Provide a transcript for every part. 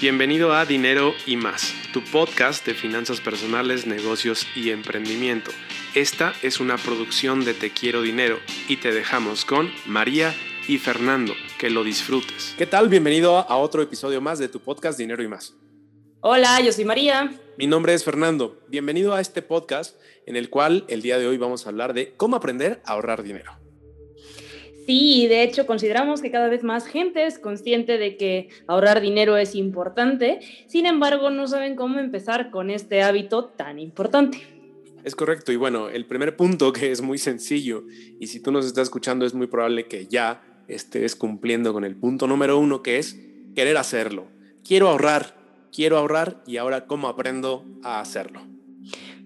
Bienvenido a Dinero y más, tu podcast de finanzas personales, negocios y emprendimiento. Esta es una producción de Te Quiero Dinero y te dejamos con María y Fernando. Que lo disfrutes. ¿Qué tal? Bienvenido a otro episodio más de tu podcast Dinero y más. Hola, yo soy María. Mi nombre es Fernando. Bienvenido a este podcast en el cual el día de hoy vamos a hablar de cómo aprender a ahorrar dinero. Sí, de hecho consideramos que cada vez más gente es consciente de que ahorrar dinero es importante, sin embargo no saben cómo empezar con este hábito tan importante. Es correcto, y bueno, el primer punto que es muy sencillo, y si tú nos estás escuchando es muy probable que ya estés cumpliendo con el punto número uno, que es querer hacerlo. Quiero ahorrar, quiero ahorrar, y ahora cómo aprendo a hacerlo.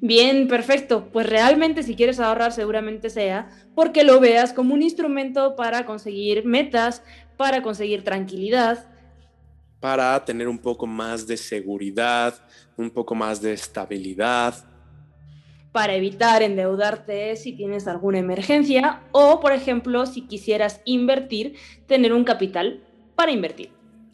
Bien, perfecto. Pues realmente si quieres ahorrar seguramente sea porque lo veas como un instrumento para conseguir metas, para conseguir tranquilidad. Para tener un poco más de seguridad, un poco más de estabilidad. Para evitar endeudarte si tienes alguna emergencia o, por ejemplo, si quisieras invertir, tener un capital para invertir.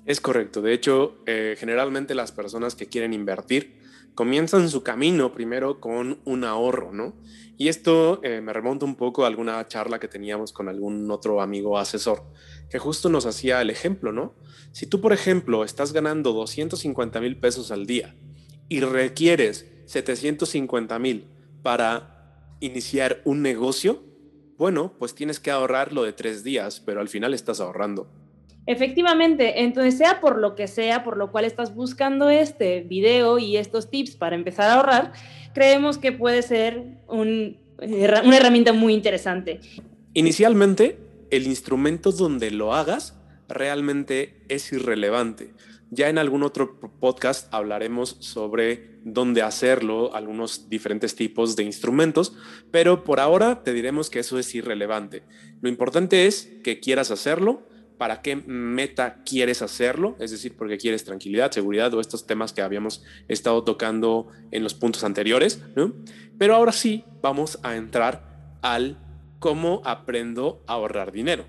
Es correcto. De hecho, eh, generalmente las personas que quieren invertir comienzan su camino primero con un ahorro, ¿no? Y esto eh, me remonta un poco a alguna charla que teníamos con algún otro amigo asesor, que justo nos hacía el ejemplo, ¿no? Si tú, por ejemplo, estás ganando 250 mil pesos al día y requieres 750 mil para iniciar un negocio, bueno, pues tienes que ahorrar lo de tres días, pero al final estás ahorrando. Efectivamente, entonces sea por lo que sea, por lo cual estás buscando este video y estos tips para empezar a ahorrar, creemos que puede ser una herramienta muy interesante. Inicialmente, el instrumento donde lo hagas realmente es irrelevante. Ya en algún otro podcast hablaremos sobre dónde hacerlo, algunos diferentes tipos de instrumentos, pero por ahora te diremos que eso es irrelevante. Lo importante es que quieras hacerlo, para qué meta quieres hacerlo, es decir, porque quieres tranquilidad, seguridad o estos temas que habíamos estado tocando en los puntos anteriores. Pero ahora sí vamos a entrar al cómo aprendo a ahorrar dinero.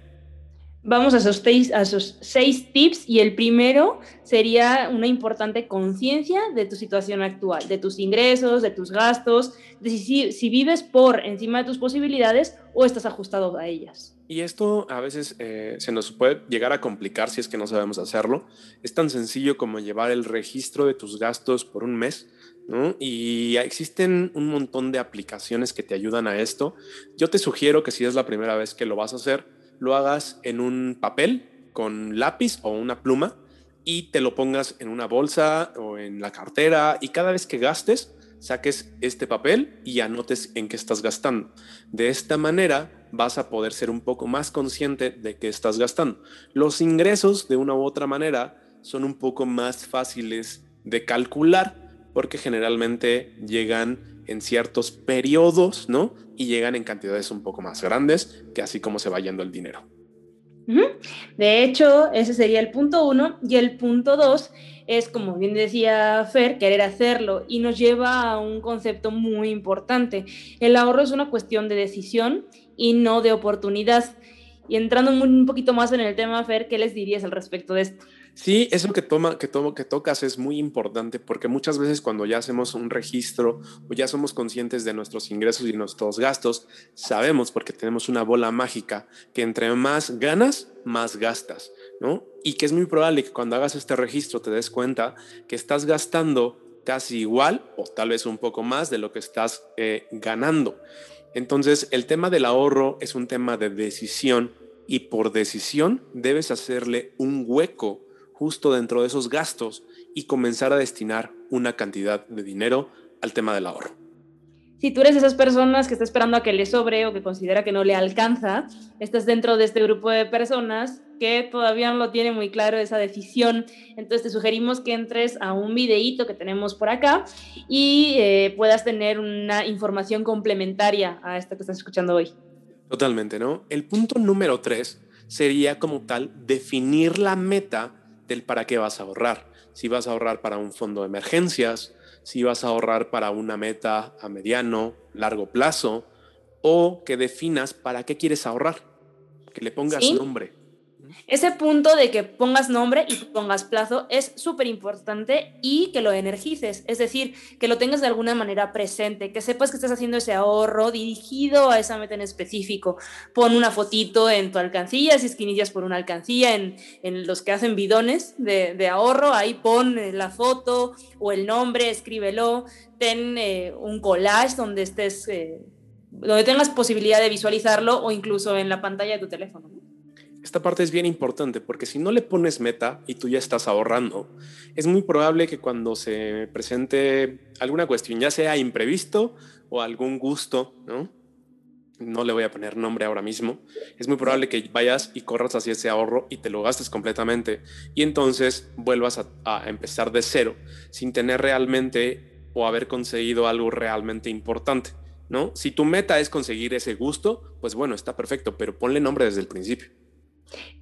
Vamos a esos, seis, tips y el primero sería una importante conciencia de tu situación actual, de tus ingresos, de tus gastos, de si, si, vives por encima de tus posibilidades o estás ajustado a ellas. Y esto a veces eh, se nos puede llegar a complicar si es que no sabemos hacerlo. Es tan sencillo como llevar el registro de tus gastos por un mes, ¿no? Y existen un montón de aplicaciones que te ayudan a esto. Yo te sugiero que si es la primera vez que lo vas a hacer, lo hagas en un papel con lápiz o una pluma y te lo pongas en una bolsa o en la cartera y cada vez que gastes saques este papel y anotes en qué estás gastando. De esta manera vas a poder ser un poco más consciente de qué estás gastando. Los ingresos de una u otra manera son un poco más fáciles de calcular porque generalmente llegan en ciertos periodos, ¿no? Y llegan en cantidades un poco más grandes que así como se va yendo el dinero. De hecho, ese sería el punto uno. Y el punto dos es, como bien decía Fer, querer hacerlo. Y nos lleva a un concepto muy importante. El ahorro es una cuestión de decisión y no de oportunidad. Y entrando un poquito más en el tema, Fer, ¿qué les dirías al respecto de esto? Sí, eso que, toma, que, que tocas es muy importante porque muchas veces cuando ya hacemos un registro o ya somos conscientes de nuestros ingresos y nuestros gastos, sabemos porque tenemos una bola mágica que entre más ganas, más gastas, ¿no? Y que es muy probable que cuando hagas este registro te des cuenta que estás gastando casi igual o tal vez un poco más de lo que estás eh, ganando. Entonces, el tema del ahorro es un tema de decisión y por decisión debes hacerle un hueco justo dentro de esos gastos y comenzar a destinar una cantidad de dinero al tema del ahorro. Si tú eres esas personas que está esperando a que le sobre o que considera que no le alcanza, estás dentro de este grupo de personas que todavía no lo tiene muy claro esa decisión. Entonces te sugerimos que entres a un videíto que tenemos por acá y eh, puedas tener una información complementaria a esto que estás escuchando hoy. Totalmente, ¿no? El punto número tres sería como tal definir la meta del para qué vas a ahorrar. Si vas a ahorrar para un fondo de emergencias, si vas a ahorrar para una meta a mediano, largo plazo, o que definas para qué quieres ahorrar, que le pongas nombre. Ese punto de que pongas nombre y pongas plazo es súper importante y que lo energices, es decir, que lo tengas de alguna manera presente, que sepas que estás haciendo ese ahorro dirigido a esa meta en específico. Pon una fotito en tu alcancía, si es que inicias por una alcancía, en, los que hacen bidones de, ahorro, ahí pon eh, la foto o el nombre, escríbelo, ten eh, un collage donde estés... Eh, donde tengas posibilidad de visualizarlo o incluso en la pantalla de tu teléfono. Esta parte es bien importante porque si no le pones meta y tú ya estás ahorrando, es muy probable que cuando se presente alguna cuestión, ya sea imprevisto o algún gusto, ¿no? No le voy a poner nombre ahora mismo. Es muy probable que vayas y corras hacia ese ahorro y te lo gastes completamente y entonces vuelvas a, empezar de cero sin tener realmente o haber conseguido algo realmente importante. ¿No? Si tu meta es conseguir ese gusto, pues bueno, está perfecto, pero ponle nombre desde el principio.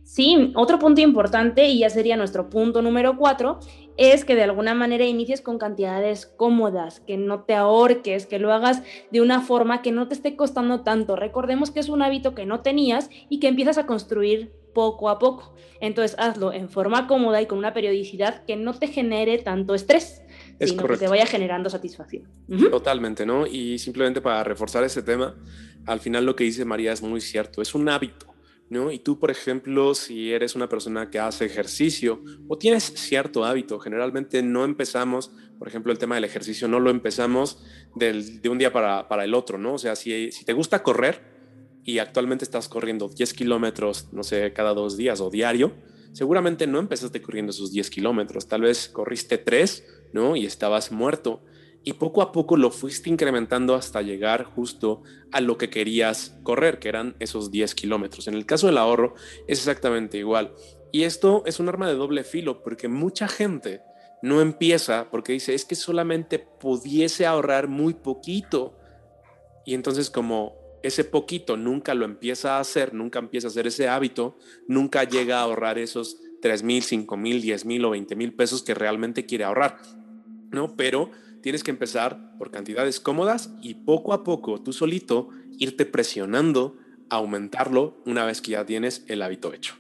Sí, otro punto importante, y ya sería nuestro punto número cuatro, es que de alguna manera inicies con cantidades cómodas, que no te ahorques, que lo hagas de una forma que no te esté costando tanto. Recordemos que es un hábito que no tenías y que empiezas a construir poco a poco. Entonces hazlo en forma cómoda y con una periodicidad que no te genere tanto estrés, sino que te vaya generando satisfacción. Totalmente, ¿no? Y simplemente para reforzar ese tema, al final lo que dice María es muy cierto, es un hábito ¿no? Y tú, por ejemplo, si eres una persona que hace ejercicio o tienes cierto hábito, generalmente no empezamos, por ejemplo, el tema del ejercicio, no lo empezamos de un día para, el otro, ¿no? O sea, si, si te gusta correr y actualmente estás corriendo 10 kilómetros, no sé, cada dos días o diario, seguramente no empezaste corriendo esos 10 kilómetros, tal vez corriste 3, ¿no? Y estabas muerto y poco a poco lo fuiste incrementando hasta llegar justo a lo que querías correr, que eran esos 10 kilómetros. En el caso del ahorro es exactamente igual. Y esto es un arma de doble filo porque mucha gente no empieza porque dice, es que solamente pudiese ahorrar muy poquito. Y entonces como ese poquito nunca lo empieza a hacer, nunca empieza a hacer ese hábito, nunca llega a ahorrar esos 3 mil, 5 mil, 10 mil o 20 mil pesos que realmente quiere ahorrar. ¿No? Pero tienes que empezar por cantidades cómodas y poco a poco tú solito irte presionando, aumentarlo una vez que ya tienes el hábito hecho.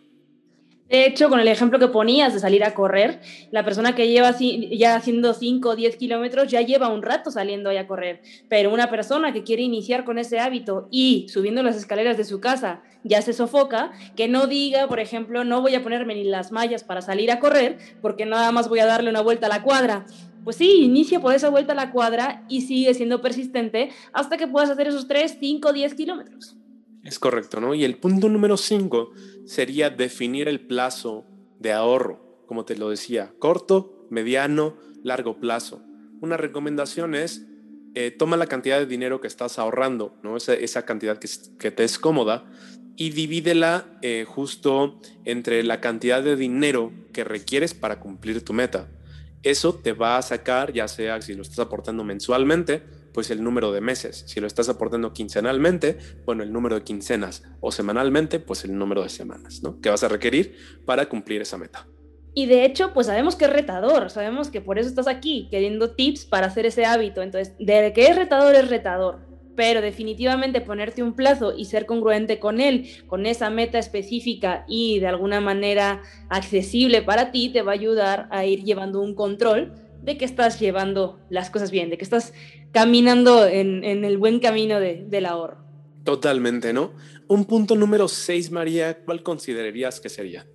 De hecho, con el ejemplo que ponías de salir a correr, la persona que lleva ya haciendo 5 o 10 kilómetros ya lleva un rato saliendo a correr, pero una persona que quiere iniciar con ese hábito y subiendo las escaleras de su casa ya se sofoca, que no diga, por ejemplo, no voy a ponerme ni las mallas para salir a correr porque nada más voy a darle una vuelta a la cuadra pues sí, inicia por esa vuelta a la cuadra y sigue siendo persistente hasta que puedas hacer esos 3, 5, 10 kilómetros. Es correcto, ¿no? Y el punto número 5 sería definir el plazo de ahorro, como te lo decía, corto, mediano, largo plazo. Una recomendación es eh, toma la cantidad de dinero que estás ahorrando, ¿no? esa, esa cantidad que, te es cómoda y divídela eh, justo entre la cantidad de dinero que requieres para cumplir tu meta eso te va a sacar, ya sea si lo estás aportando mensualmente, pues el número de meses. Si lo estás aportando quincenalmente, bueno, el número de quincenas o semanalmente, pues el número de semanas, ¿no? Que vas a requerir para cumplir esa meta. Y de hecho, pues sabemos que es retador, sabemos que por eso estás aquí, queriendo tips para hacer ese hábito. Entonces, de que es retador, es retador pero definitivamente ponerte un plazo y ser congruente con él, con esa meta específica y de alguna manera accesible para ti, te va a ayudar a ir llevando un control de que estás llevando las cosas bien, de que estás caminando en, el buen camino del ahorro. Totalmente, ¿no? Un punto número 6, María, ¿cuál considerarías que sería?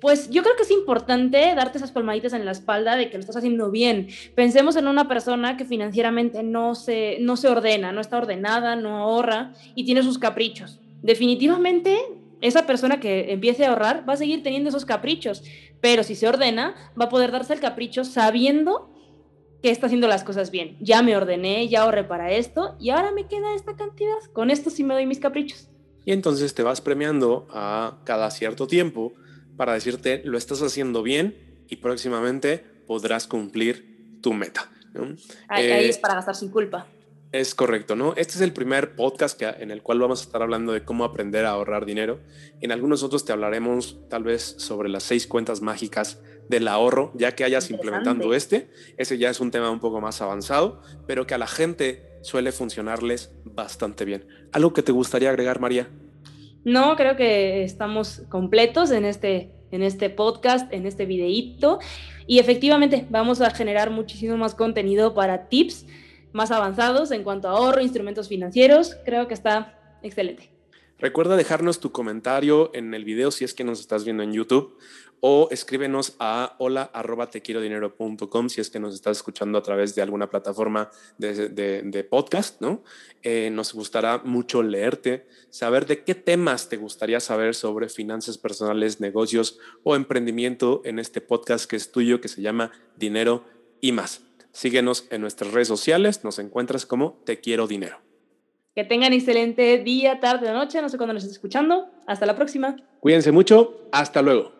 Pues yo creo que es importante darte esas palmaditas en la espalda de que lo estás haciendo bien. Pensemos en una persona que financieramente no se, no se ordena, no está ordenada, no ahorra y tiene sus caprichos. Definitivamente esa persona que empiece a ahorrar va a seguir teniendo esos caprichos, pero si se ordena, va a poder darse el capricho sabiendo que está haciendo las cosas bien. Ya me ordené, ya ahorré para esto y ahora me queda esta cantidad. Con esto sí me doy mis caprichos. Y entonces te vas premiando a cada cierto tiempo para decirte lo estás haciendo bien y próximamente podrás cumplir tu meta. Ahí, eh, es para gastar sin culpa. Es correcto, ¿no? Este es el primer podcast que, en el cual vamos a estar hablando de cómo aprender a ahorrar dinero. En algunos otros te hablaremos tal vez sobre las seis cuentas mágicas del ahorro, ya que hayas implementando este. Ese ya es un tema un poco más avanzado, pero que a la gente suele funcionarles bastante bien. ¿Algo que te gustaría agregar, María? No, creo que estamos completos en este, en este podcast, en este videíto. Y efectivamente vamos a generar muchísimo más contenido para tips más avanzados en cuanto a ahorro, instrumentos financieros. Creo que está excelente. Recuerda dejarnos tu comentario en el video si es que nos estás viendo en YouTube o escríbenos a hola arroba si es que nos estás escuchando a través de alguna plataforma de, podcast, ¿no? Eh, nos gustará mucho leerte, saber de qué temas te gustaría saber sobre finanzas personales, negocios o emprendimiento en este podcast que es tuyo, que se llama Dinero y más. Síguenos en nuestras redes sociales, nos encuentras como Te Quiero Dinero. Que tengan excelente día, tarde o noche, no sé cuándo nos estés escuchando. Hasta la próxima. Cuídense mucho, hasta luego.